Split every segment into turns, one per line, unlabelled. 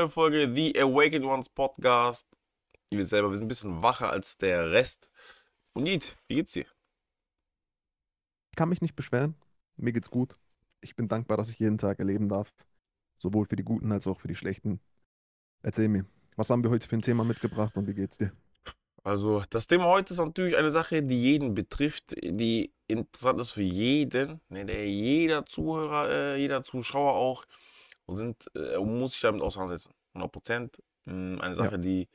neue Folge The Awakened Ones Podcast. Ihr wisst selber, wir sind ein bisschen wacher als der Rest. Und Nied, wie geht's dir?
Ich kann mich nicht beschweren. Mir geht's gut. Ich bin dankbar, dass ich jeden Tag erleben darf. Sowohl für die guten als auch für die schlechten. Erzähl mir, was haben wir heute für ein Thema mitgebracht und wie geht's dir?
Also, das Thema heute ist natürlich eine Sache, die jeden betrifft, die interessant ist für jeden, ne, der jeder Zuhörer, äh, jeder Zuschauer auch, sind, äh, muss sich damit auseinandersetzen. 100 Prozent. Hm, eine Sache,
Ja.
die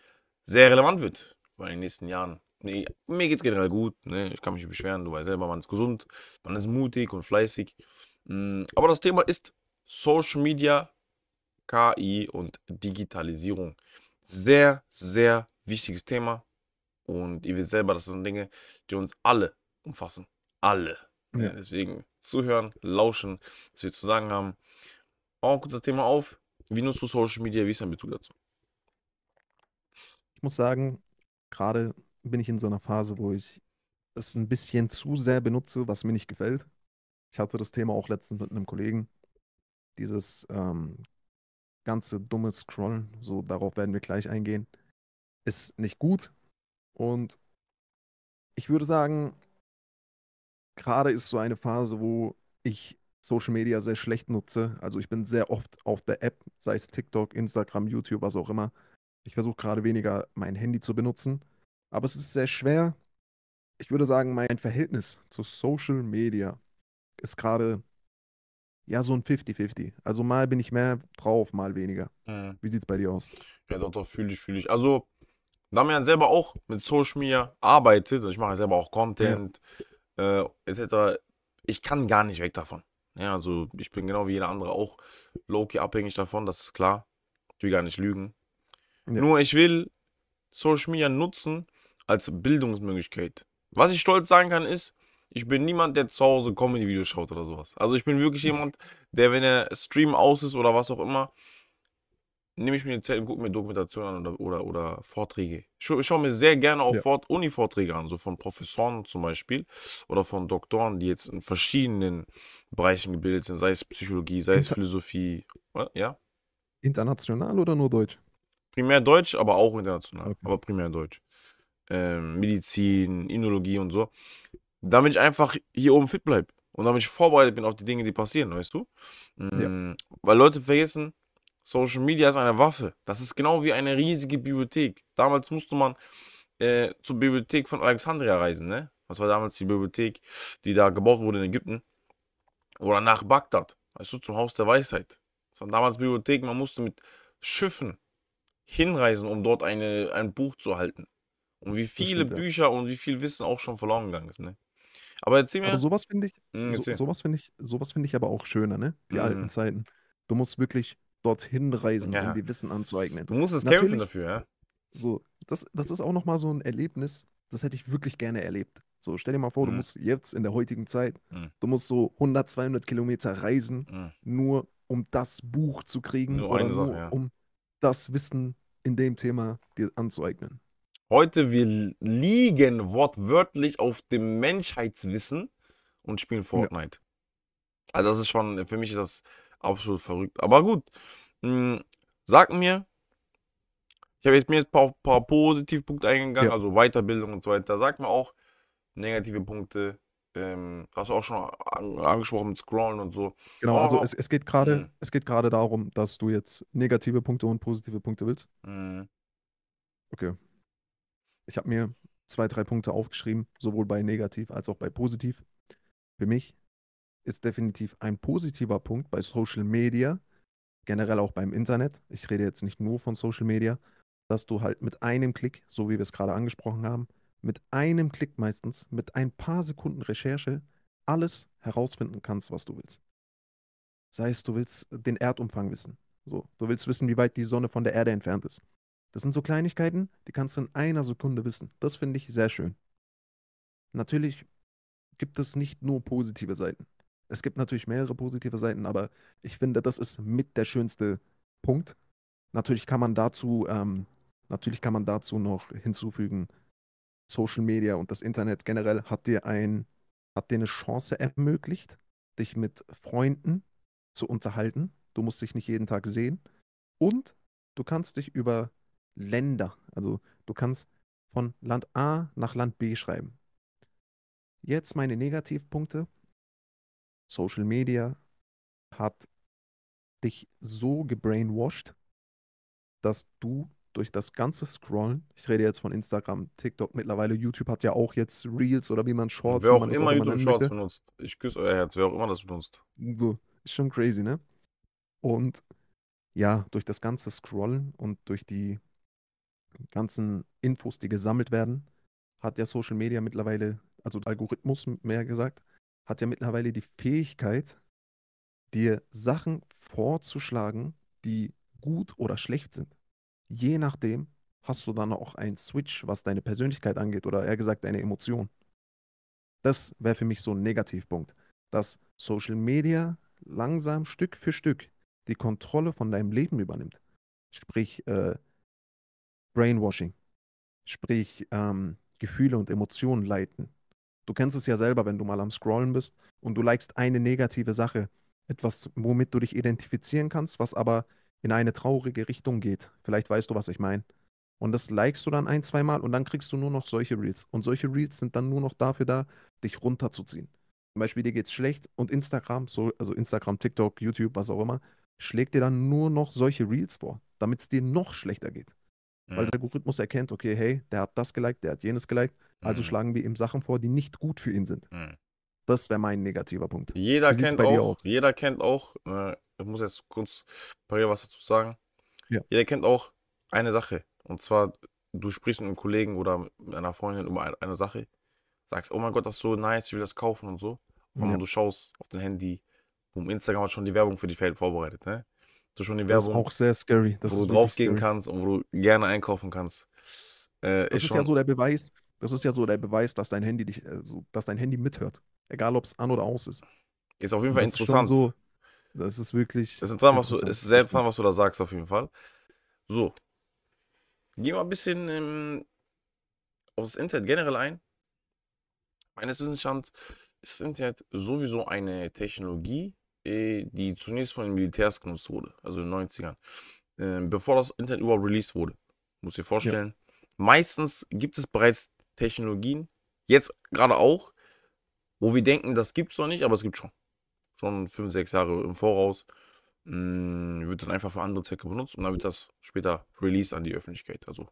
sehr relevant wird in den nächsten Jahren. Nee, mir geht's generell gut, ne? ich kann mich nicht beschweren, du weißt selber, man ist gesund, man ist mutig und fleißig. Hm, Aber das Thema ist Social Media, KI und Digitalisierung. Sehr, sehr wichtiges Thema. Und ihr wisst selber, das sind Dinge, die uns alle umfassen. Alle. Ja. deswegen zuhören, lauschen, was wir zu sagen haben. Auch kurz das Thema auf. Wie nutzt du Social Media? Wie ist dein Bezug dazu?
Ich muss sagen, gerade bin ich in so einer Phase, wo ich es ein bisschen zu sehr benutze, was mir nicht gefällt. Ich hatte das Thema auch letztens mit einem Kollegen. Dieses ähm, ganze dumme Scrollen, so darauf werden wir gleich eingehen, ist nicht gut. Und ich würde sagen, gerade ist so eine Phase, wo ich Social Media sehr schlecht nutze. Also ich bin sehr oft auf der App, sei es TikTok, Instagram, YouTube, was auch immer. Ich versuche gerade weniger mein Handy zu benutzen. Aber es ist sehr schwer. Ich würde sagen, mein Verhältnis zu Social Media ist gerade ja so ein 50-50. Also mal bin ich mehr drauf, mal weniger.
Mhm.
Wie sieht es bei dir aus?
Ja, doch, doch, fühle ich, fühle ich. Also, da man ja selber auch mit Social Media arbeitet, also ich mache ja selber auch Content, äh, etc., ich kann gar nicht weg davon. Ja, also ich bin genau wie jeder andere auch low-key abhängig davon, das ist klar. Ich will gar nicht lügen.
Ja.
Nur ich will Social Media nutzen als Bildungsmöglichkeit. Was ich stolz sagen kann, ist, ich bin niemand, der zu Hause Comedy-Videos schaut oder sowas. Also ich bin wirklich jemand, der, wenn der Stream aus ist oder was auch immer, nehme ich mir die Zeit gucke mir Dokumentationen an oder, oder, oder Vorträge. Ich, ich schaue mir sehr gerne auch
Ja.
Fort Uni-Vorträge an, so von Professoren zum Beispiel oder von Doktoren, die jetzt in verschiedenen Bereichen gebildet sind, sei es Psychologie, sei es
Inter-
Philosophie. Ja,
International oder nur Deutsch?
primär Deutsch, aber auch international,
Okay.
aber primär Deutsch. Ähm, Medizin, Inologie und so. Damit ich einfach hier oben fit bleibe und damit ich vorbereitet bin auf die Dinge, die passieren, weißt du? Mm, Weil Leute vergessen, Social Media ist eine Waffe. Das ist genau wie eine riesige Bibliothek. Damals musste man äh, zur Bibliothek von Alexandria reisen, ne? Das war damals die Bibliothek, die da gebaut wurde in Ägypten. Oder nach Bagdad, weißt du, zum Haus der Weisheit. Das waren damals Bibliotheken, man musste mit Schiffen hinreisen, um dort eine, ein Buch zu erhalten. Und wie viele
stimmt, ja.
Bücher und wie viel Wissen auch schon verloren gegangen ist, ne? Aber erzähl mir.
Aber sowas finde ich,
Hm,
so, sowas finde ich, sowas finde ich aber auch schöner, ne? Die
Mhm.
alten Zeiten. Du musst wirklich dorthin reisen,
Ja.
um dir Wissen anzueignen.
Du musst es kämpfen
Natürlich-
dafür, ja?
So, das, das ist auch nochmal so ein Erlebnis, das hätte ich wirklich gerne erlebt. So, stell dir mal vor, du
Mhm.
musst jetzt in der heutigen Zeit,
Mhm.
du musst so 100, 200 Kilometer reisen,
Mhm.
nur um das Buch zu kriegen
Nur
oder
eine Sache,
nur
ja.
um das Wissen in dem Thema dir anzueignen.
Heute, wir liegen wortwörtlich auf dem Menschheitswissen und spielen Fortnite. Also das ist schon, für mich ist das absolut verrückt. Aber gut, mh, sag mir, ich habe jetzt mir jetzt ein paar, paar Positivpunkte eingegangen,
Ja.
also Weiterbildung und so weiter. Sag mir auch negative Punkte. Ähm, hast du auch schon an, angesprochen mit Scrollen und so.
Genau, also es, es geht gerade,
Mhm.
es geht gerade darum, dass du jetzt negative Punkte und positive Punkte willst.
Mh,
Okay. Ich habe mir zwei, drei Punkte aufgeschrieben, sowohl bei negativ als auch bei positiv. Für mich ist definitiv ein positiver Punkt bei Social Media, generell auch beim Internet. Ich rede jetzt nicht nur von Social Media, dass du halt mit einem Klick, so wie wir es gerade angesprochen haben, mit einem Klick meistens, mit ein paar Sekunden Recherche, alles herausfinden kannst, was du willst. Sei es, du willst den Erdumfang wissen. So, du willst wissen, wie weit die Sonne von der Erde entfernt ist. Das sind so Kleinigkeiten, die kannst du in einer Sekunde wissen. Das finde ich sehr schön. Natürlich gibt es nicht nur positive Seiten. Es gibt natürlich mehrere positive Seiten, aber ich finde, das ist mit der schönste Punkt. Natürlich kann man dazu, ähm, natürlich kann man dazu noch hinzufügen, Social Media und das Internet generell hat dir ein, hat dir eine Chance ermöglicht, dich mit Freunden zu unterhalten. Du musst dich nicht jeden Tag sehen. Und du kannst dich über Länder, also du kannst von Land A nach Land B schreiben. Jetzt meine Negativpunkte. Social Media hat dich so gebrainwashed, dass du durch das ganze Scrollen, ich rede jetzt von Instagram, TikTok, mittlerweile YouTube hat ja auch jetzt Reels oder wie man Shorts,
Wer
wie
auch immer
auch
YouTube Shorts benutzt. Ich küsse euer Herz, wer auch immer das benutzt.
So, ist schon crazy, ne? Und ja, durch das ganze Scrollen und durch die ganzen Infos, die gesammelt werden, hat ja Social Media mittlerweile, also Algorithmus mehr gesagt, hat ja mittlerweile die Fähigkeit, dir Sachen vorzuschlagen, die gut oder schlecht sind. Je nachdem hast du dann auch einen Switch, was deine Persönlichkeit angeht oder eher gesagt deine Emotion. Das wäre für mich so ein Negativpunkt, dass Social Media langsam Stück für Stück die Kontrolle von deinem Leben übernimmt. Sprich, äh, Brainwashing. Sprich, ähm, Gefühle und Emotionen leiten. Du kennst es ja selber, wenn du mal am Scrollen bist und du likest eine negative Sache, etwas, womit du dich identifizieren kannst, was aber in eine traurige Richtung geht. Vielleicht weißt du, was ich meine. Und das likest du dann ein, zwei Mal und dann kriegst du nur noch solche Reels. Und solche Reels sind dann nur noch dafür da, dich runterzuziehen. Zum Beispiel, dir geht's schlecht und Instagram, so, also Instagram, TikTok, YouTube, was auch immer, schlägt dir dann nur noch solche Reels vor, damit es dir noch schlechter geht. Weil
Mhm.
der Algorithmus erkennt, okay, hey, der hat das geliked, der hat jenes geliked, also
Mhm.
schlagen wir ihm Sachen vor, die nicht gut für ihn sind.
Mhm.
Das wäre mein negativer Punkt.
Jeder kennt auch, jeder kennt auch, äh, ich muss jetzt kurz parieren was dazu sagen.
Ja.
Jeder kennt auch eine Sache. Und zwar, du sprichst mit einem Kollegen oder mit einer Freundin über ein- eine Sache, sagst, oh mein Gott, das ist so nice, ich will das kaufen und so. Einmal
Ja.
du schaust auf dein Handy, boom, Instagram hat schon die Werbung für dich vorbereitet, ne? Du schon die
Das ist
Werbung,
auch sehr scary. Das
wo du draufgehen kannst und wo du gerne einkaufen kannst. Äh,
Das
ist
ist ja
schon,
so der Beweis, das ist ja so der Beweis, dass dein Handy dich, äh, so, dass dein Handy mithört. Egal, ob es an oder aus ist.
ist auf jeden Fall interessant.
so, das ist wirklich
Das ist interessant, was du, ist sehr interessant, was du da sagst, auf jeden Fall. So. Gehen wir ein bisschen ähm, auf das Internet generell ein. Meines Wissensstands ist das Internet sowieso eine Technologie, äh, die zunächst von den Militärs genutzt wurde, also in den 90ern. Ähm, bevor das Internet überhaupt released wurde. Muss dir vorstellen. Meistens gibt es bereits Technologien, jetzt gerade auch, wo wir denken, das gibt es noch nicht, aber es gibt schon. Schon fünf, sechs Jahre im Voraus. Mh, wird dann einfach für andere Zwecke benutzt und dann wird das später released an die Öffentlichkeit, also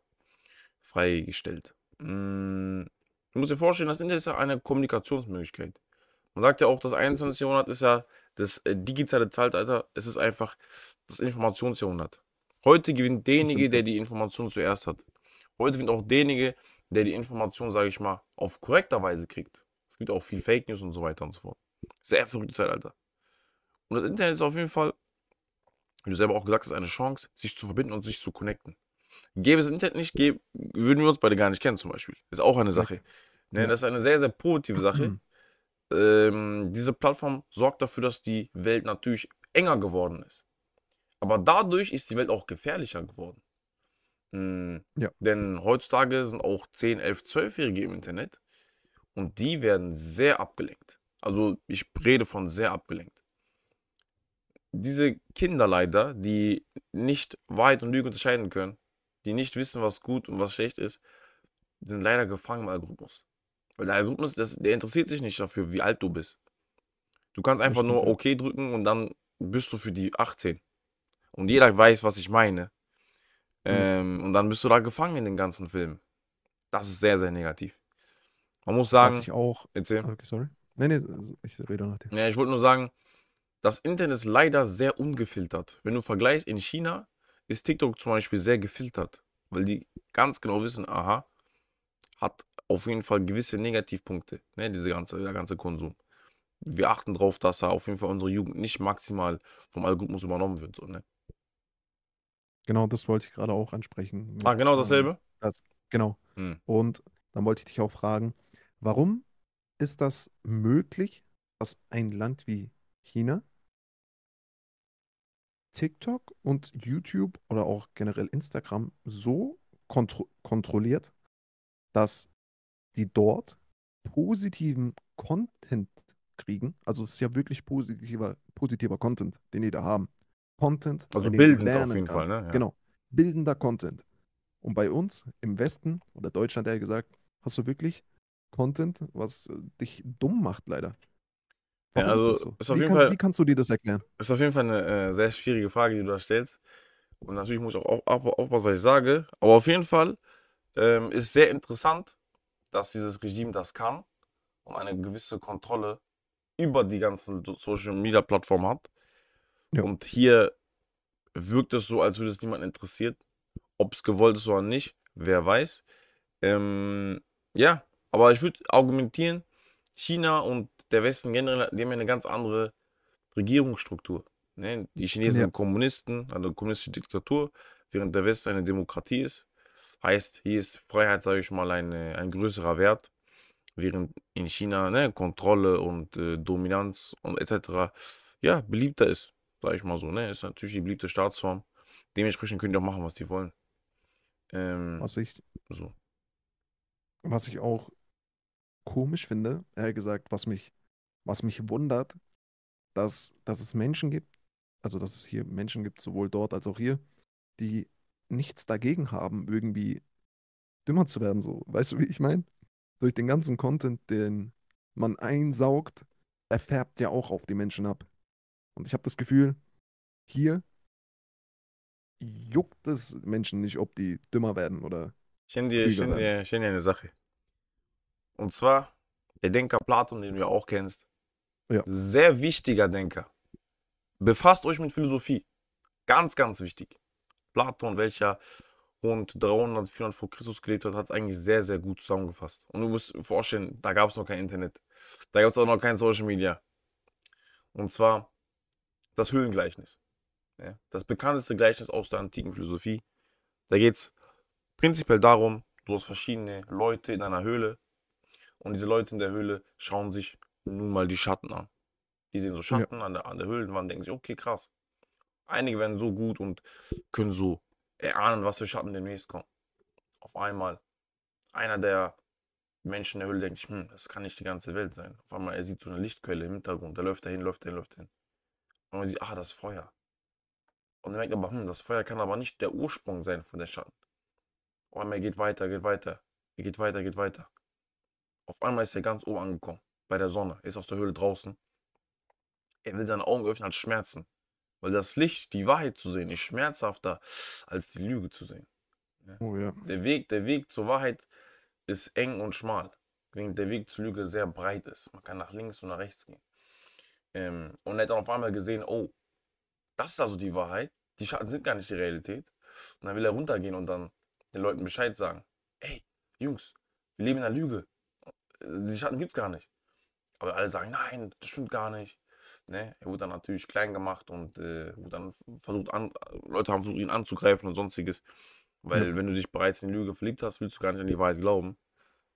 freigestellt. Mh, du musst dir vorstellen, das Internet ist ja eine Kommunikationsmöglichkeit. Man sagt ja auch, das 21. Jahrhundert ist ja das äh, digitale Zeitalter, es ist einfach das Informationsjahrhundert. Heute gewinnt derjenige, der die Information zuerst hat. Heute gewinnt auch derjenige, der die Information, sage ich mal, auf korrekter Weise kriegt. Es gibt auch viel Fake News und so weiter und so fort. Sehr verrücktes Zeitalter. Und das Internet ist auf jeden Fall, wie du selber auch gesagt hast, eine Chance, sich zu verbinden und sich zu connecten. Gäbe es Internet nicht, gäbe, würden wir uns beide gar nicht kennen, zum Beispiel. Ist auch eine Sache. Ne. Das ist eine sehr, sehr positive Sache. ähm, diese Plattform sorgt dafür, dass die Welt natürlich enger geworden ist. Aber dadurch ist die Welt auch gefährlicher geworden. Mm,
Ja.
Denn heutzutage sind auch 10, 11, 12-Jährige im Internet und die werden sehr abgelenkt. Also ich rede von sehr abgelenkt. Diese Kinder leider, die nicht Wahrheit und Lüge unterscheiden können, die nicht wissen, was gut und was schlecht ist, sind leider gefangen im Algorithmus. Weil der Algorithmus, das, der interessiert sich nicht dafür, wie alt du bist. Du kannst einfach nur. OK drücken und dann bist du für die 18. Und jeder weiß, was ich meine. Ähm, und dann bist du da gefangen in den ganzen Film. Das ist sehr, sehr negativ. Man muss
Was
sagen,
ich auch.
erzähl.
Okay, sorry. Nee, nee, also ich rede nach dir.
Ja, ich wollte nur sagen, das Internet ist leider sehr ungefiltert. Wenn du vergleichst, in China ist TikTok zum Beispiel sehr gefiltert, weil die ganz genau wissen, aha, hat auf jeden Fall gewisse Negativpunkte, ne, diese ganze, der ganze Konsum. Wir achten darauf, dass er auf jeden Fall unsere Jugend nicht maximal vom Algorithmus übernommen wird. So, ne?
Genau, das wollte ich gerade auch ansprechen.
Ah, genau
ähm,
dasselbe?
Das, genau.
Hm.
Und dann wollte ich dich auch fragen, warum ist das möglich, dass ein Land wie China TikTok und YouTube oder auch generell Instagram so kontro kontrolliert, dass die dort positiven Content kriegen? Also es ist ja wirklich positiver, positiver Content, den die da haben. Content,
Also bildend auf jeden Fall,
kannst.
ne? Ja.
Genau. bildender Content. Und bei uns im Westen oder Deutschland eher gesagt, hast du wirklich Content, was äh, dich dumm macht, leider.
Ja, also
ist so?
ist auf
Wie
jeden
kannst,
Fall,
wie kannst du dir das erklären?
ist auf jeden Fall eine äh, sehr schwierige Frage, die du da stellst. Und natürlich muss ich auch auf, auf, aufpassen, was ich sage. Aber auf jeden Fall ähm, ist sehr interessant, dass dieses Regime das kann und eine gewisse Kontrolle über die ganzen so- Social Media Plattformen hat.
Ja.
Und hier wirkt es so, als würde es niemand interessiert. Ob es gewollt ist oder nicht, wer weiß. Ähm, ja, aber ich würde argumentieren, China und der Westen generell, die haben ja eine ganz andere Regierungsstruktur. Ne? Die Chinesen
Ja.
sind Kommunisten, eine kommunistische Diktatur, während der Westen eine Demokratie ist. Heißt, hier ist Freiheit, sage ich mal, eine, ein größerer Wert, während in China ne, Kontrolle und äh, Dominanz und etc. ja beliebter ist, sage ich mal so. Ne? Ist natürlich die beliebte Staatsform. Dementsprechend können die auch machen, was die wollen. Ähm,
Was ich,
so.
was ich auch komisch finde, eher gesagt, was mich, was mich wundert, dass, dass es Menschen gibt, also dass es hier Menschen gibt, sowohl dort als auch hier, die nichts dagegen haben, irgendwie dümmer zu werden. So. Weißt du, wie ich meine? Durch den ganzen Content, den man einsaugt, er färbt ja auch auf die Menschen ab. Und ich habe das Gefühl, hier juckt es Menschen nicht, ob die dümmer werden oder
Ich nenne dir, ich nenne
werden.
ich nenne eine Sache. Und zwar der Denker Platon, den du ja auch kennst.
Ja.
Sehr wichtiger Denker. Befasst euch mit Philosophie. Ganz, ganz wichtig. Platon, welcher rund 300, 400 vor Christus gelebt hat, hat es eigentlich sehr, sehr gut zusammengefasst. Und du musst vorstellen, da gab es noch kein Internet. Da gab es auch noch kein Social Media. Und zwar das Höhlengleichnis. Ja, das bekannteste Gleichnis aus der antiken Philosophie. Da geht es prinzipiell darum, du hast verschiedene Leute in einer Höhle und diese Leute in der Höhle schauen sich nun mal die Schatten an. Die sehen so Schatten an, der, an der Höhlenwand, denken sich, okay, krass. Einige werden so gut und können so erahnen, was für Schatten demnächst kommen. Auf einmal, einer der Menschen in der Höhle denkt sich, hm, das kann nicht die ganze Welt sein. Auf einmal, er sieht so eine Lichtquelle im Hintergrund, der läuft dahin, läuft dahin, läuft dahin. Und man sieht, ah, das Feuer. Und er merkt aber, hm, das Feuer kann aber nicht der Ursprung sein von der Schatten. Auf einmal er geht weiter, geht weiter. Er geht weiter, geht weiter. Auf einmal ist er ganz oben angekommen. Bei der Sonne. Er ist aus der Höhle draußen. Er will seine Augen öffnen, hat Schmerzen. Weil das Licht, die Wahrheit zu sehen, ist schmerzhafter als die Lüge zu sehen.
Oh ja.
Der Weg, der Weg zur Wahrheit ist eng und schmal. Während der Weg zur Lüge sehr breit ist. Man kann nach links und nach rechts gehen. Ähm, und er hat dann auf einmal gesehen, oh, das ist also die Wahrheit. Die Schatten sind gar nicht die Realität. Und dann will er runtergehen und dann den Leuten Bescheid sagen. Ey, Jungs, wir leben in einer Lüge. Die Schatten gibt's gar nicht. Aber alle sagen, nein, das stimmt gar nicht. Ne? Er wurde dann natürlich klein gemacht und äh, wurde dann versucht, an, Leute haben versucht, ihn anzugreifen und sonstiges. Weil wenn du dich bereits in die Lüge verliebt hast, willst du gar nicht an die Wahrheit glauben.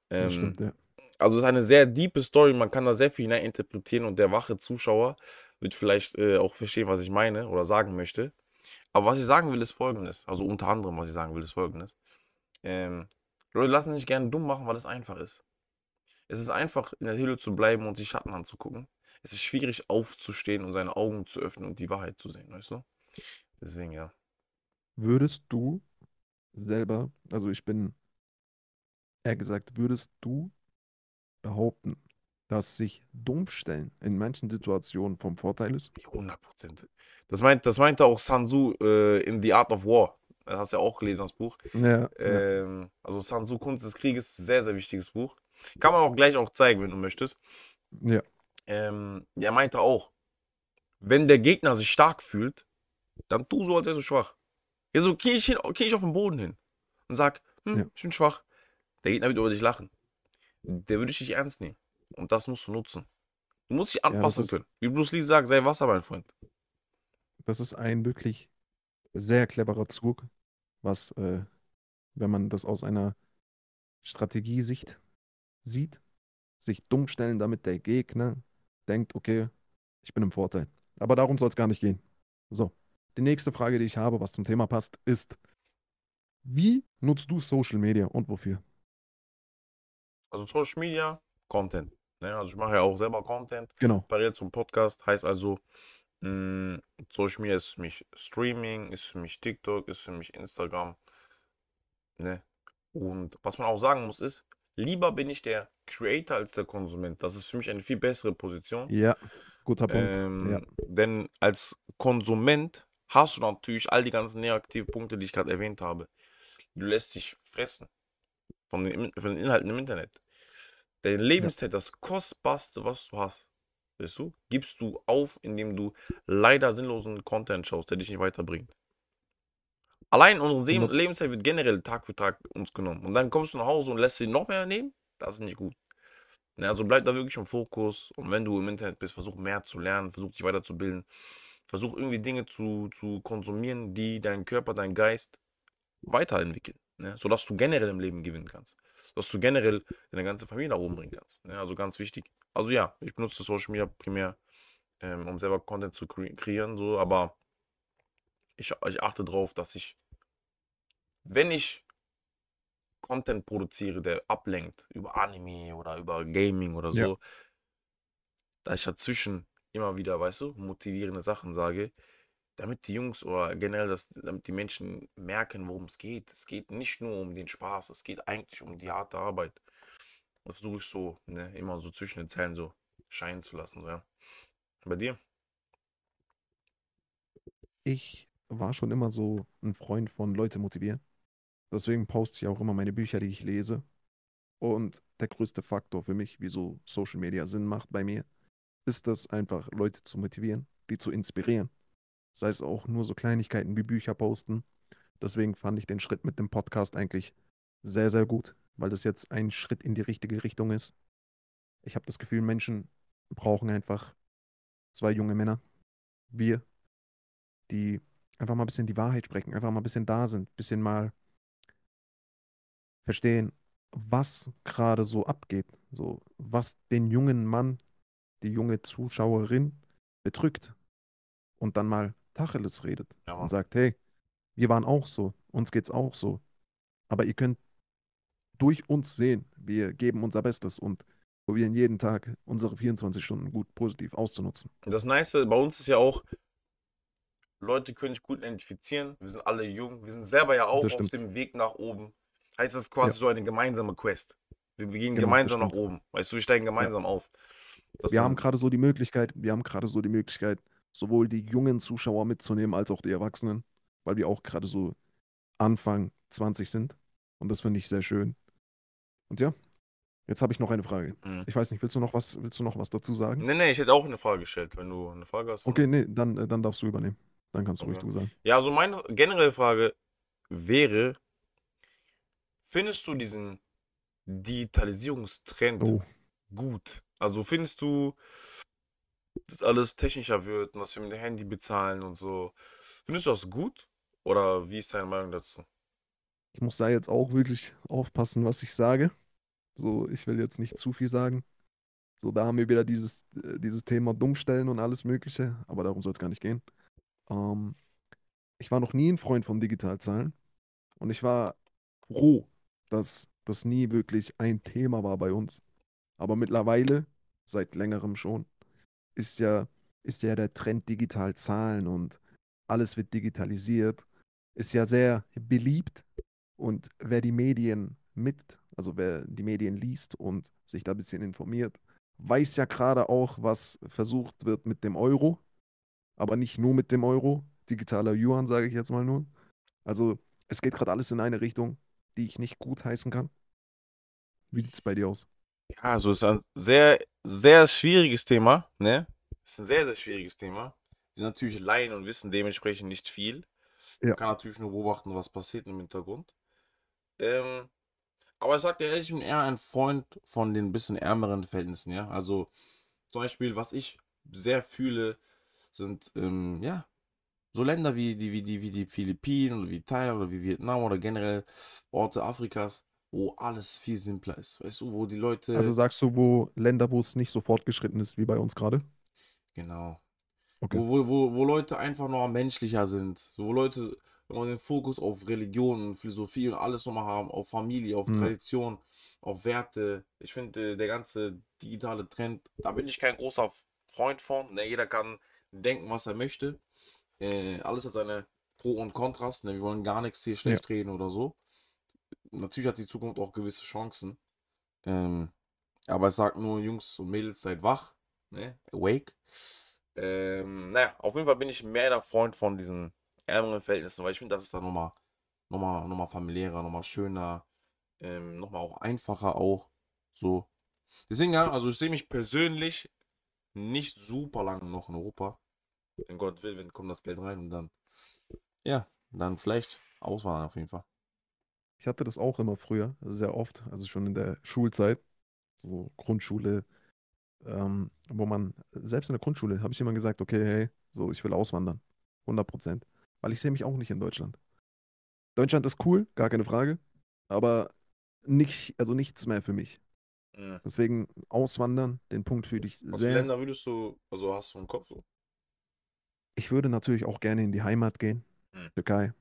Ähm,
stimmt, ja.
Also das ist eine sehr diepe Story, man kann da sehr viel hineininterpretieren und der wache Zuschauer wird vielleicht äh, auch verstehen, was ich meine oder sagen möchte. Aber was ich sagen will, ist folgendes. Also unter anderem, was ich sagen will, ist folgendes. Ähm, Leute lassen sich gerne dumm machen, weil es einfach ist. Es ist einfach, in der Höhle zu bleiben und sich Schatten anzugucken. Es ist schwierig aufzustehen und seine Augen zu öffnen und die Wahrheit zu sehen, weißt du? Deswegen, ja.
Würdest du selber, also ich bin eher gesagt, würdest du behaupten, dass sich Dummstellen in manchen Situationen vom Vorteil ist?
100 Prozent. Das, meint, das meinte auch Sun Tzu äh, in The Art of War. Das hast du ja auch gelesen, das Buch.
Ja, ja.
Ähm, also Sun Tzu, Kunst des Krieges, sehr, sehr wichtiges Buch. Kann man auch gleich auch zeigen, wenn du möchtest.
ja.
Ähm, der meinte auch, wenn der Gegner sich stark fühlt, dann tu so, als wärst du schwach. Ja, so geh ich, hin, geh ich auf den Boden hin und sag, hm,
Ja.
ich bin schwach. Der Gegner wird über dich lachen. Der würde dich ernst nehmen. Und das musst du nutzen. Du musst dich anpassen
ist-
können. Wie Bruce Lee sagt, sei Wasser, mein Freund.
Das ist ein wirklich sehr cleverer Zug, was, äh, wenn man das aus einer Strategiesicht sieht, sich dumm stellen, damit der Gegner denkt, okay, ich bin im Vorteil. Aber darum soll es gar nicht gehen. So, die nächste Frage, die ich habe, was zum Thema passt, ist, wie nutzt du Social Media und wofür?
Also Social Media, Content. Ne? Also ich mache ja auch selber Content.
Genau.
parallel zum Podcast. Heißt also, Mm, Social Media ist für mich Streaming, ist für mich TikTok, ist für mich Instagram. Ne? Und was man auch sagen muss ist, lieber bin ich der Creator als der Konsument. Das ist für mich eine viel bessere Position.
Ja, guter Punkt.
Ähm,
Ja.
Denn als Konsument hast du natürlich all die ganzen negativen Punkte, die ich gerade erwähnt habe. Du lässt dich fressen von den, von den Inhalten im Internet. Deine Lebenszeit, das kostbarste, was du hast, weißt du, gibst du auf, indem du leider sinnlosen Content schaust, der dich nicht weiterbringt. Allein unsere Se-
Hundert-
Lebenszeit wird generell Tag für Tag uns genommen. Und dann kommst du nach Hause und lässt sie noch mehr nehmen. Das ist nicht gut. Ne, also bleib da wirklich im Fokus. Und wenn du im Internet bist, versuch mehr zu lernen, versuch dich weiterzubilden. Versuch irgendwie Dinge zu, zu konsumieren, die deinen Körper, deinen Geist weiterentwickeln. Ne? Sodass du generell im Leben gewinnen kannst. Dass du generell deine ganze Familie nach oben bringen kannst. Ne? Also ganz wichtig. Also ja, ich benutze Social Media primär, ähm, um selber Content zu kre kreieren, so, aber ich, ich achte darauf, dass ich, wenn ich Content produziere, der ablenkt über Anime oder über Gaming oder
Ja.
so, da ich dazwischen immer wieder, weißt du, motivierende Sachen sage, damit die Jungs oder generell, das, damit die Menschen merken, worum es geht. Es geht nicht nur um den Spaß, es geht eigentlich um die harte Arbeit. Das versuche ich so, ne, immer so zwischen den Zeilen so scheinen zu lassen, so, ja. Bei dir?
Ich war schon immer so ein Freund von Leute motivieren. Deswegen poste ich auch immer meine Bücher, die ich lese. Und der größte Faktor für mich, wieso Social Media Sinn macht bei mir, ist es einfach, Leute zu motivieren, die zu inspirieren. Sei es auch nur so Kleinigkeiten wie Bücher posten. Deswegen fand ich den Schritt mit dem Podcast eigentlich sehr, sehr gut, weil das jetzt ein Schritt in die richtige Richtung ist. Ich habe das Gefühl, Menschen brauchen einfach zwei junge Männer, wir, die einfach mal ein bisschen die Wahrheit sprechen, einfach mal ein bisschen da sind, ein bisschen mal verstehen, was gerade so abgeht, so was den jungen Mann, die junge Zuschauerin bedrückt und dann mal Tacheles redet
Ja.
und sagt, hey, wir waren auch so, uns geht's auch so, aber ihr könnt durch uns sehen, wir geben unser Bestes und probieren jeden Tag unsere 24 Stunden gut positiv auszunutzen.
Das Nice bei uns ist ja auch, Leute können sich gut identifizieren. Wir sind alle jung. Wir sind selber ja auch auf dem Weg nach oben. Heißt das quasi
Ja.
so eine gemeinsame Quest. Wir, wir gehen
Genau,
gemeinsam nach oben. Weißt du, wir steigen gemeinsam auf. Das
Wir haben gerade so die Möglichkeit, wir haben gerade so die Möglichkeit, sowohl die jungen Zuschauer mitzunehmen als auch die Erwachsenen, weil wir auch gerade so Anfang 20 sind. Und das finde ich sehr schön. Und ja, jetzt habe ich noch eine Frage.
Mhm.
Ich weiß nicht, willst du noch was, willst du noch was dazu sagen?
Nee, nee, ich hätte auch eine Frage gestellt. Wenn du eine Frage hast.
Okay, nee, dann, äh, dann darfst du übernehmen. Dann kannst du ruhig
Okay.
du sagen.
Ja, also meine generelle Frage wäre, findest du diesen Digitalisierungstrend
Oh,
gut? Also findest du, dass alles technischer wird und dass wir mit dem Handy bezahlen und so? Findest du das gut? Oder wie ist deine Meinung dazu?
ich muss da jetzt auch wirklich aufpassen, was ich sage. So, ich will jetzt nicht zu viel sagen. So, da haben wir wieder dieses, äh, dieses Thema Dummstellen und alles Mögliche, aber darum soll es gar nicht gehen. Ähm, ich war noch nie ein Freund von Digitalzahlen und ich war froh, dass das nie wirklich ein Thema war bei uns. Aber mittlerweile, seit längerem schon, ist ja, ist ja der Trend digital zahlen und alles wird digitalisiert, ist ja sehr beliebt. Und wer die Medien mit, also wer die Medien liest und sich da ein bisschen informiert, weiß ja gerade auch, was versucht wird mit dem Euro. Aber nicht nur mit dem Euro. Digitaler Yuan, sage ich jetzt mal nur. Also es geht gerade alles in eine Richtung, die ich nicht gut heißen kann. Wie sieht es bei dir aus?
Ja, also es ist ein sehr, sehr schwieriges Thema, ne? Es ist ein sehr, sehr schwieriges Thema. Wir sind natürlich Laien und wissen dementsprechend nicht viel.
Ja.
Man kann natürlich nur beobachten, was passiert im Hintergrund. Ähm, aber ich sag dir ehrlich, ich bin eher ein Freund von den bisschen ärmeren Verhältnissen, ja. Also zum Beispiel, was ich sehr fühle, sind, ähm, ja, so Länder wie die, wie die, wie die Philippinen oder wie Thailand oder wie Vietnam oder generell Orte Afrikas, wo alles viel simpler ist. Weißt du, wo die Leute.
Also sagst du, wo Länder, wo es nicht so fortgeschritten ist wie bei uns gerade?
Genau.
Okay.
Wo, wo, wo, wo Leute einfach noch menschlicher sind. Wo Leute noch den Fokus auf Religion und Philosophie und alles nochmal haben, auf Familie, auf
Mhm.
Tradition, auf Werte. Ich finde, der ganze digitale Trend, da bin ich kein großer Freund von. Ne, jeder kann denken, was er möchte. Äh, alles hat seine Pro und Kontrast. Ne? Wir wollen gar nichts hier schlecht reden oder so. Natürlich hat die Zukunft auch gewisse Chancen. Ähm, aber es sagt nur, Jungs und Mädels, seid wach. Ne? Awake. Ähm, naja, auf jeden Fall bin ich mehr der Freund von diesen ärmeren Verhältnissen, weil ich finde, das ist dann nochmal nochmal nochmal familiärer, nochmal schöner, ähm, nochmal auch einfacher auch. So. Deswegen ja, also ich sehe mich persönlich nicht super lange noch in Europa. Wenn Gott will, wenn kommt das Geld rein und dann, ja, dann vielleicht auswandern auf jeden Fall.
Ich hatte das auch immer früher, sehr oft, also schon in der Schulzeit, so Grundschule, ähm, wo man, selbst in der Grundschule, habe ich immer gesagt, okay, hey, so, ich will auswandern. 100 Prozent. Weil ich sehe mich auch nicht in Deutschland. Deutschland ist cool, gar keine Frage, aber nicht, also nichts mehr für mich.
Mhm.
Deswegen auswandern, den Punkt fühle ich
Was
sehr.
Länder würdest du, also hast du im Kopf so?
Ich würde natürlich auch gerne in die Heimat gehen,
Mhm.
Türkei.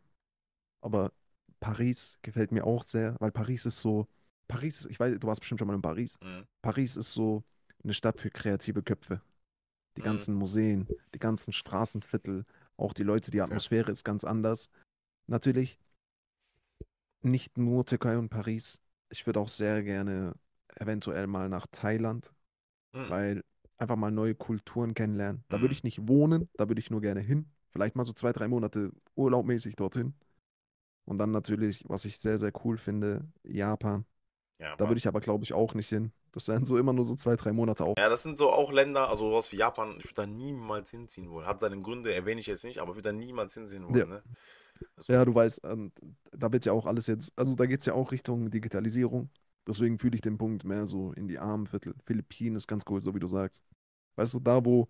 Aber Paris gefällt mir auch sehr, weil Paris ist so, Paris, ist- ich weiß, du warst bestimmt schon mal in Paris.
Mhm.
Paris ist so eine Stadt für kreative Köpfe. Die
Mhm.
ganzen Museen, die ganzen Straßenviertel, auch die Leute, die
Ja.
Atmosphäre ist ganz anders. Natürlich nicht nur Türkei und Paris. Ich würde auch sehr gerne eventuell mal nach Thailand,
Mhm.
weil einfach mal neue Kulturen kennenlernen. Da
Mhm.
würde ich nicht wohnen, da würde ich nur gerne hin. Vielleicht mal so zwei, drei Monate urlaubmäßig dorthin. Und dann natürlich, was ich sehr, sehr cool finde, Japan.
Ja,
Da würde ich aber, glaube ich, auch nicht hin. Das wären so immer nur so zwei, drei Monate auf.
Ja, das sind so auch Länder, also sowas wie Japan, ich würde da niemals hinziehen wollen. Hat seine Gründe, erwähne ich jetzt nicht, aber würde da niemals hinziehen wollen,
Ja.
ne? Also,
Ja, du weißt, ähm, da wird ja auch alles jetzt, also da geht es ja auch Richtung Digitalisierung. Deswegen fühle ich den Punkt mehr so in die armen Viertel. Philippinen ist ganz cool, so wie du sagst. Weißt du, da, wo,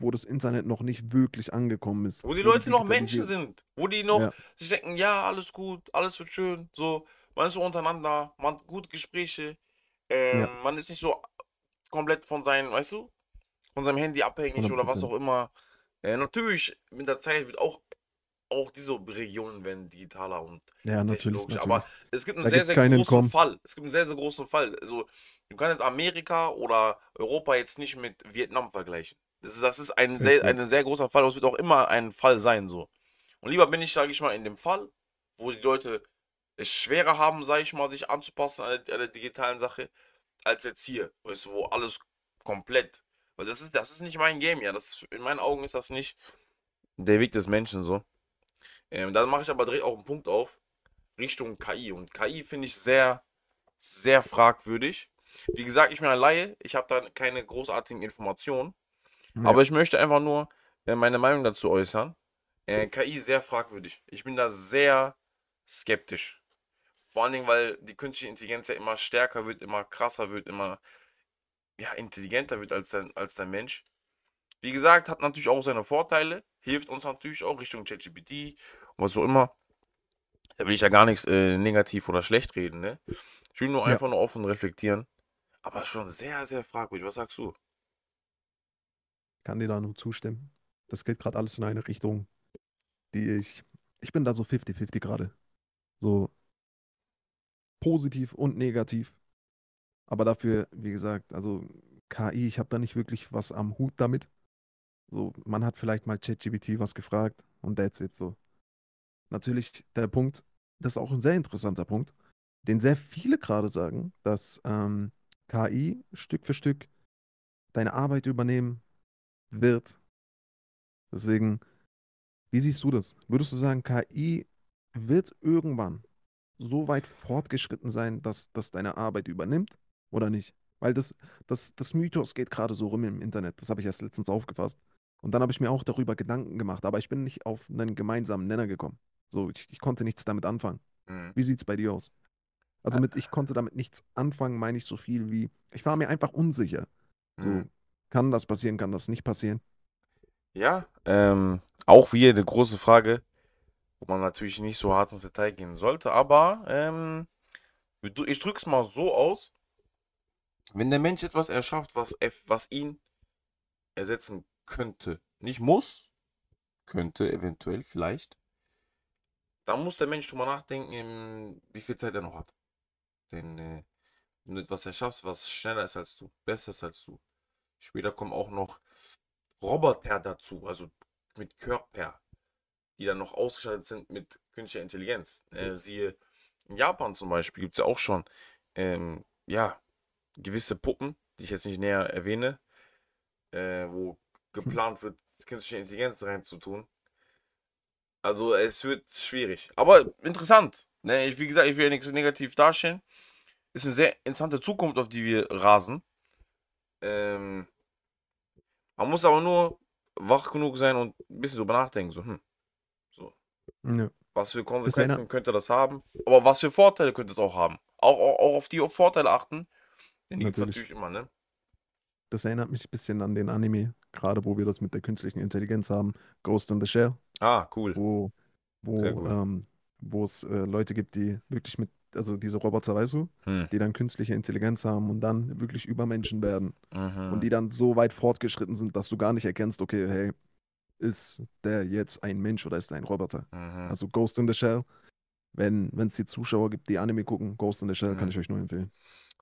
wo das Internet noch nicht wirklich angekommen ist.
Wo die Leute noch Menschen sind, wo die noch
Ja.
sich denken, ja, alles gut, alles wird schön, so, man ist so untereinander, man hat gute Gespräche, ähm,
Ja.
man ist nicht so komplett von seinem, weißt du, von seinem Handy abhängig oder was
100%.
auch immer. Äh, natürlich, mit der Zeit wird auch, auch diese Regionen werden digitaler und
Ja, natürlich,
technologisch,
natürlich.
aber es gibt einen
Da
sehr, sehr großen
Entkommen.
Fall. Es gibt einen sehr, sehr großen Fall. Also, du kannst jetzt Amerika oder Europa jetzt nicht mit Vietnam vergleichen. Das, ist- ein sehr, ein sehr großer Fall und es wird auch immer ein Fall sein, so. Und lieber bin ich, sage ich mal, in dem Fall, wo die Leute es schwerer haben, sage ich mal, sich anzupassen an der, an der digitalen Sache, als jetzt hier, weißt du, wo alles komplett, weil das ist, das ist nicht mein Game, ja, das ist, in meinen Augen ist das nicht der Weg des Menschen, so. Ähm, dann mache ich aber direkt auch einen Punkt auf, Richtung KI. Und KI finde ich sehr, sehr fragwürdig. Wie gesagt, ich bin ein Laie, ich habe da keine großartigen Informationen.
Ja.
Aber ich möchte einfach nur äh, meine Meinung dazu äußern. Äh, KI sehr fragwürdig. Ich bin da sehr skeptisch. Vor allen Dingen, weil die künstliche Intelligenz ja immer stärker wird, immer krasser wird, immer ja, intelligenter wird als der, als der Mensch. Wie gesagt, hat natürlich auch seine Vorteile, hilft uns natürlich auch Richtung ChatGPT und was auch immer. Da will ich ja gar nichts äh, negativ oder schlecht reden, ne? Ich will nur
Ja.
einfach nur offen reflektieren. Aber schon sehr, sehr fragwürdig. Was sagst du?
Kann dir da nur zustimmen. Das geht gerade alles in eine Richtung, die ich, ich bin da so 50-50 gerade. So positiv und negativ. Aber dafür, wie gesagt, also KI, ich habe da nicht wirklich was am Hut damit. So, man hat vielleicht mal ChatGPT was gefragt und that's it so. Natürlich der Punkt, das ist auch ein sehr interessanter Punkt, den sehr viele gerade sagen, dass ähm, KI Stück für Stück deine Arbeit übernehmen wird. Deswegen, wie siehst du das? Würdest du sagen, KI wird irgendwann so weit fortgeschritten sein, dass das deine Arbeit übernimmt oder nicht? Weil das, das, das Mythos geht gerade so rum im Internet. Das habe ich erst letztens aufgefasst. Und dann habe ich mir auch darüber Gedanken gemacht, aber ich bin nicht auf einen gemeinsamen Nenner gekommen. So, ich, ich konnte nichts damit anfangen.
Hm.
Wie sieht es bei dir aus? Also mit ich konnte damit nichts anfangen, meine ich so viel wie, ich war mir einfach unsicher. So,
Hm.
Kann das passieren, kann das nicht passieren?
Ja, ähm, auch wieder eine große Frage, wo man natürlich nicht so hart ins Detail gehen sollte, aber ähm, ich drück's mal so aus, wenn der Mensch etwas erschafft, was, was ihn ersetzen könnte, nicht muss, könnte eventuell, vielleicht, dann muss der Mensch drüber nachdenken, ähm, wie viel Zeit er noch hat. Denn äh, wenn du etwas erschaffst, was schneller ist als du, besser ist als du, später kommen auch noch Roboter dazu, also mit Körper, die dann noch ausgestattet sind mit künstlicher Intelligenz. Äh, siehe, in Japan zum Beispiel gibt es ja auch schon, ähm, ja, gewisse Puppen, die ich jetzt nicht näher erwähne, äh, wo geplant wird, künstliche Intelligenz reinzutun. Also es wird schwierig. Aber interessant. Ne? Ich, wie gesagt, ich will ja nichts negativ darstellen. Ist eine sehr interessante Zukunft, auf die wir rasen. Ähm, man muss aber nur wach genug sein und ein bisschen drüber nachdenken. So, hm, so.
Ja.
Was für
Das
Konsequenzen
erinnert,
könnte das haben? Aber was für Vorteile könnte es auch haben? Auch, auch, auch auf die Vorteile achten. Denn die gibt es
natürlich.
immer, ne?
Das erinnert mich ein bisschen an den Anime, gerade wo wir das mit der künstlichen Intelligenz haben. Ghost in the Shell,
Ah, cool.
wo, wo,
cool.
ähm, wo es äh, Leute gibt, die wirklich mit, also diese Roboter, weißt du,
Hm.
die dann künstliche Intelligenz haben und dann wirklich Übermenschen werden. Und
Mhm.
die dann so weit fortgeschritten sind, dass du gar nicht erkennst, okay, hey, ist der jetzt ein Mensch oder ist er ein Roboter?
Mhm.
Also Ghost in the Shell, wenn es die Zuschauer gibt, die Anime gucken, Ghost in the Shell kann
Mhm.
ich euch nur empfehlen.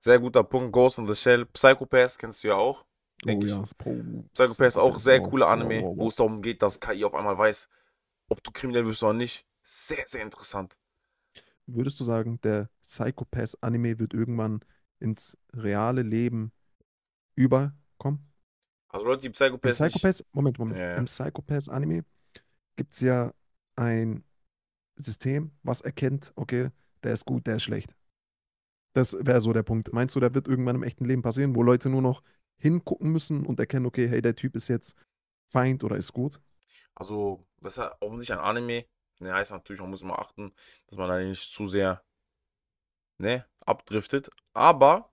Sehr guter Punkt. Ghost in the Shell. Psychopath kennst du ja auch,
Oh
denke ich.
ja, Pro,
Psychopath ist auch sehr cooler
wow,
Anime, wo es darum geht, dass KI auf einmal weiß, ob du kriminell wirst oder nicht. Sehr, sehr interessant.
Würdest du sagen, der Psychopath-Anime wird irgendwann ins reale Leben überkommen?
Also Leute, die
Im
Psychopath nicht.
Psychopath, Moment, Moment.
Ja, ja.
Im Psychopath-Anime gibt es ja ein System, was erkennt, okay, der ist gut, der ist schlecht. Das wäre so der Punkt. Meinst du, der wird irgendwann im echten Leben passieren, wo Leute nur noch hingucken müssen und erkennen, okay, hey, der Typ ist jetzt Feind oder ist gut?
Also, das ist ja offensichtlich ein Anime. Ne, heißt natürlich, man muss immer achten, dass man da nicht zu sehr, ne, abdriftet. Aber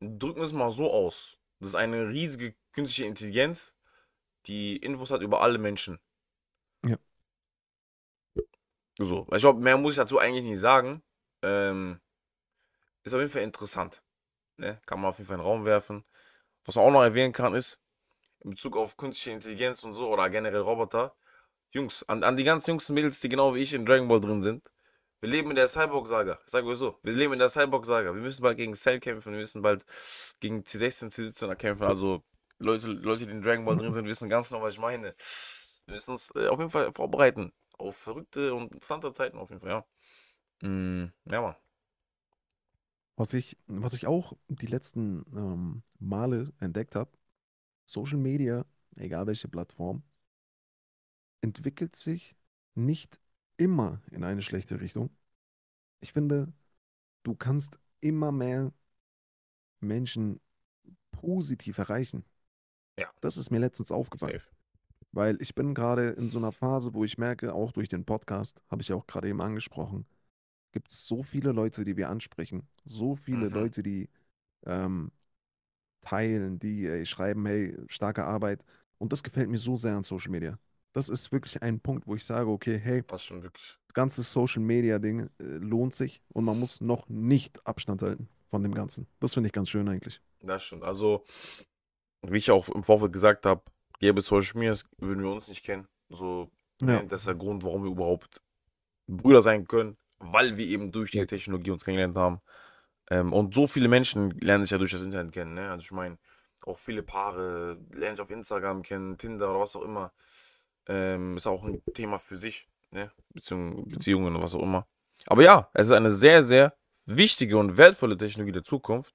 drücken wir es mal so aus. Das ist eine riesige künstliche Intelligenz, die Infos hat über alle Menschen.
Ja.
So, ich glaube, mehr muss ich dazu eigentlich nicht sagen. Ähm, ist auf jeden Fall interessant. Ne? Kann man auf jeden Fall in den Raum werfen. Was man auch noch erwähnen kann, ist, in Bezug auf künstliche Intelligenz und so oder generell Roboter, Jungs, an, an die ganzen Jungs und Mädels, die genau wie ich in Dragon Ball drin sind, wir leben in der Cyborg-Saga. Ich sage euch so, wir leben in der Cyborg-Saga. Wir müssen bald gegen Cell kämpfen, wir müssen bald gegen T16, T17er kämpfen. Also Leute, Leute, die in Dragon Ball drin sind, wissen ganz genau, was ich meine. Wir müssen uns äh, auf jeden Fall vorbereiten. Auf verrückte und interessante Zeiten auf jeden Fall, ja. Mm, ja, Mann.
Was ich, was ich auch die letzten ähm, Male entdeckt habe, Social Media, egal welche Plattform, entwickelt sich nicht immer in eine schlechte Richtung. Ich finde, du kannst immer mehr Menschen positiv erreichen.
Ja.
Das ist mir letztens aufgefallen.
Safe.
Weil ich bin gerade in so einer Phase, wo ich merke, auch durch den Podcast, habe ich ja auch gerade eben angesprochen, gibt es so viele Leute, die wir ansprechen, so viele
Mhm.
Leute, die ähm, teilen, die ey, schreiben, hey, starke Arbeit. Und das gefällt mir so sehr an Social Media. Das ist wirklich ein Punkt, wo ich sage, okay, hey,
Das
das ganze Social Media Ding äh, lohnt sich und man muss noch nicht Abstand halten von dem Ganzen. Das finde ich ganz schön eigentlich.
Das stimmt. Also, wie ich auch im Vorfeld gesagt habe, gäbe es Social Media, würden wir uns nicht kennen. So,
Ja.
ne, das ist der Grund, warum wir überhaupt Brüder sein können, weil wir eben durch diese
Ja.
Technologie uns kennengelernt haben. Ähm, und so viele Menschen lernen sich ja durch das Internet kennen. Ne? Also ich meine, auch viele Paare lernen sich auf Instagram kennen, Tinder oder was auch immer. Ähm, ist auch ein Thema für sich, ne? Beziehung, Beziehungen und was auch immer. Aber ja, es ist eine sehr, sehr wichtige und wertvolle Technologie der Zukunft.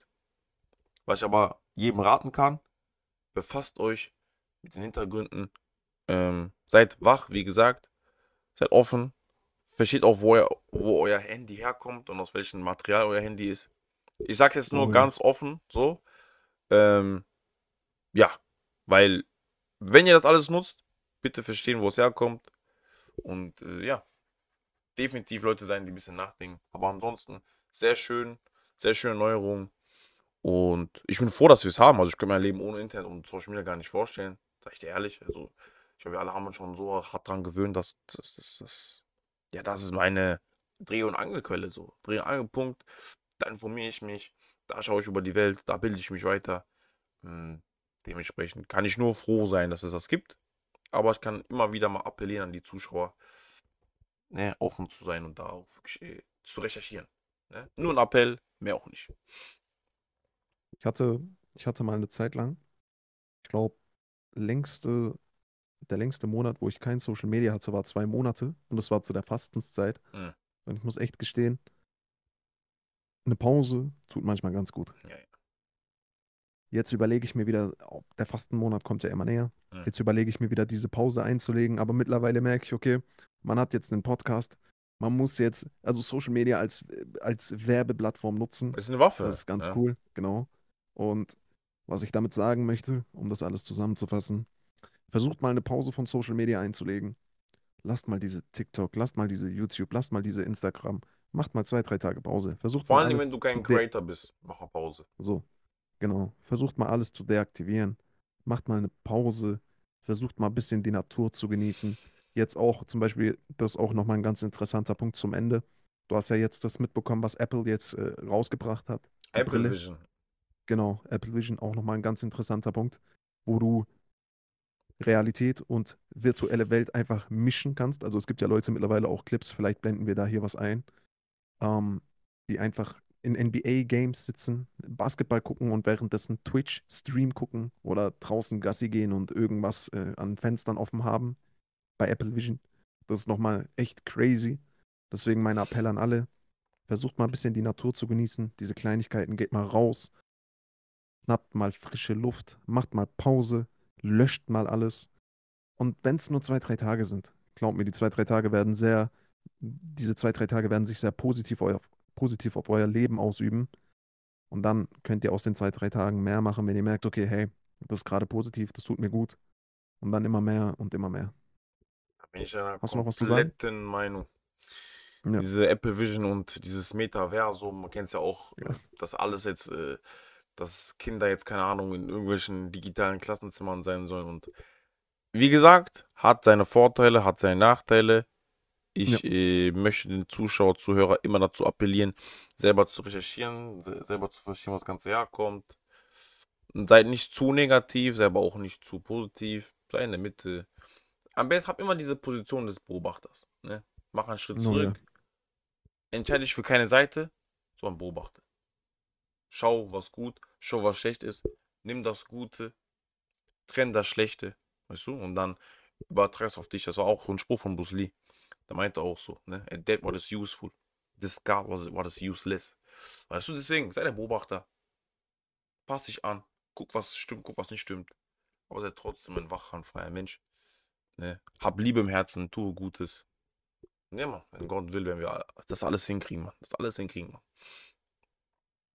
Was ich aber jedem raten kann, befasst euch mit den Hintergründen. Ähm, seid wach, wie gesagt. Seid offen. Versteht auch, wo, euer, wo euer Handy herkommt und aus welchem Material euer Handy ist. Ich sage jetzt nur
ja.
ganz offen, so. Ähm, ja, weil, wenn ihr das alles nutzt, bitte verstehen, wo es herkommt. Und äh, ja, definitiv Leute sein, die ein bisschen nachdenken. Aber ansonsten, sehr schön, sehr schöne Neuerungen. Und ich bin froh, dass wir es haben. Also ich könnte mein Leben ohne Internet und Social Media gar nicht vorstellen. Sag ich dir ehrlich. Also ich glaube, wir alle haben uns schon so hart dran gewöhnt, dass das, das, das, ja, das ist meine Dreh- und Angelquelle so. Dreh- und Angelpunkt. Da informiere ich mich, da schaue ich über die Welt, da bilde ich mich weiter. Hm, dementsprechend kann ich nur froh sein, dass es das gibt. Aber ich kann immer wieder mal appellieren an die Zuschauer, ne, offen zu sein und da auch wirklich äh, zu recherchieren. Ne? Nur ein Appell, mehr auch nicht.
Ich hatte, ich hatte mal eine Zeit lang, ich glaube, längste, der längste Monat, wo ich kein Social Media hatte, war zwei Monate und das war zu der Fastenszeit.
Mhm.
Und ich muss echt gestehen, eine Pause tut manchmal ganz gut.
Ja, ja.
Jetzt überlege ich mir wieder, oh, der Fastenmonat kommt ja immer näher.
Mhm.
Jetzt überlege ich mir wieder, diese Pause einzulegen, aber mittlerweile merke ich, okay, man hat jetzt einen Podcast. Man muss jetzt, also Social Media als, als Werbeplattform nutzen.
Ist eine Waffe.
Das ist ganz
ja.
cool, genau. Und was ich damit sagen möchte, um das alles zusammenzufassen, versucht mal eine Pause von Social Media einzulegen. Lasst mal diese TikTok, lasst mal diese YouTube, lasst mal diese Instagram. Macht mal zwei, drei Tage Pause. Versucht
Vor allem, wenn du kein Creator bist, mach mal Pause.
so, genau. Versucht mal alles zu deaktivieren. Macht mal eine Pause. Versucht mal ein bisschen die Natur zu genießen. Jetzt auch zum Beispiel, das ist auch nochmal ein ganz interessanter Punkt zum Ende. Du hast ja jetzt das mitbekommen, was Apple jetzt äh, rausgebracht hat.
Apple
Brille.
Vision.
Genau, Apple Vision auch nochmal ein ganz interessanter Punkt, wo du Realität und virtuelle Welt einfach mischen kannst. Also es gibt ja Leute mittlerweile auch Clips, vielleicht blenden wir da hier was ein, ähm, die einfach in NBA-Games sitzen, Basketball gucken und währenddessen Twitch-Stream gucken oder draußen Gassi gehen und irgendwas äh, an Fenstern offen haben bei Apple Vision. Das ist nochmal echt crazy. Deswegen mein Appell an alle, versucht mal ein bisschen die Natur zu genießen, diese Kleinigkeiten, geht mal raus, schnappt mal frische Luft, macht mal Pause, löscht mal alles. Und wenn es nur zwei, drei Tage sind, glaubt mir, die zwei, drei Tage werden sehr, diese zwei, drei Tage werden sich sehr positiv, euer, positiv auf euer Leben ausüben. Und dann könnt ihr aus den zwei, drei Tagen mehr machen, wenn ihr merkt, okay, hey, das ist gerade positiv, das tut mir gut. Und dann immer mehr und immer mehr.
Da bin ich einer
Hast du noch was zu sagen?
Meinung.
Ja.
Diese Apple Vision und dieses Metaversum, man kennt es ja auch,
Ja.
dass alles jetzt, äh, dass Kinder jetzt, keine Ahnung, in irgendwelchen digitalen Klassenzimmern sein sollen. Und wie gesagt, hat seine Vorteile, hat seine Nachteile. Ich äh, möchte den Zuschauer, Zuhörer immer dazu appellieren, selber zu recherchieren, se- selber zu verstehen, was das Ganze herkommt. Seid nicht zu negativ, seid aber auch nicht zu positiv. Sei in der Mitte. Am besten habt immer diese Position des Beobachters. Ne? Mach einen Schritt
Oh,
zurück. Entscheide dich für keine Seite, sondern beobachte. Schau, was gut, schau, was schlecht ist. Nimm das Gute, trenn das Schlechte, weißt du? Und dann übertrag es auf dich. Das war auch so ein Spruch von Bruce Lee. Der meinte auch so, ne? Adapt what is useful. Discard what is, what is useless. Weißt du, deswegen, sei der Beobachter. Pass dich an. Guck, was stimmt, guck, was nicht stimmt. Aber sei trotzdem ein wacher, freier Mensch. Ne? Hab Liebe im Herzen, tue Gutes. Ne, Mann, wenn Gott will, werden wir das alles hinkriegen, Mann. Das alles hinkriegen, Mann.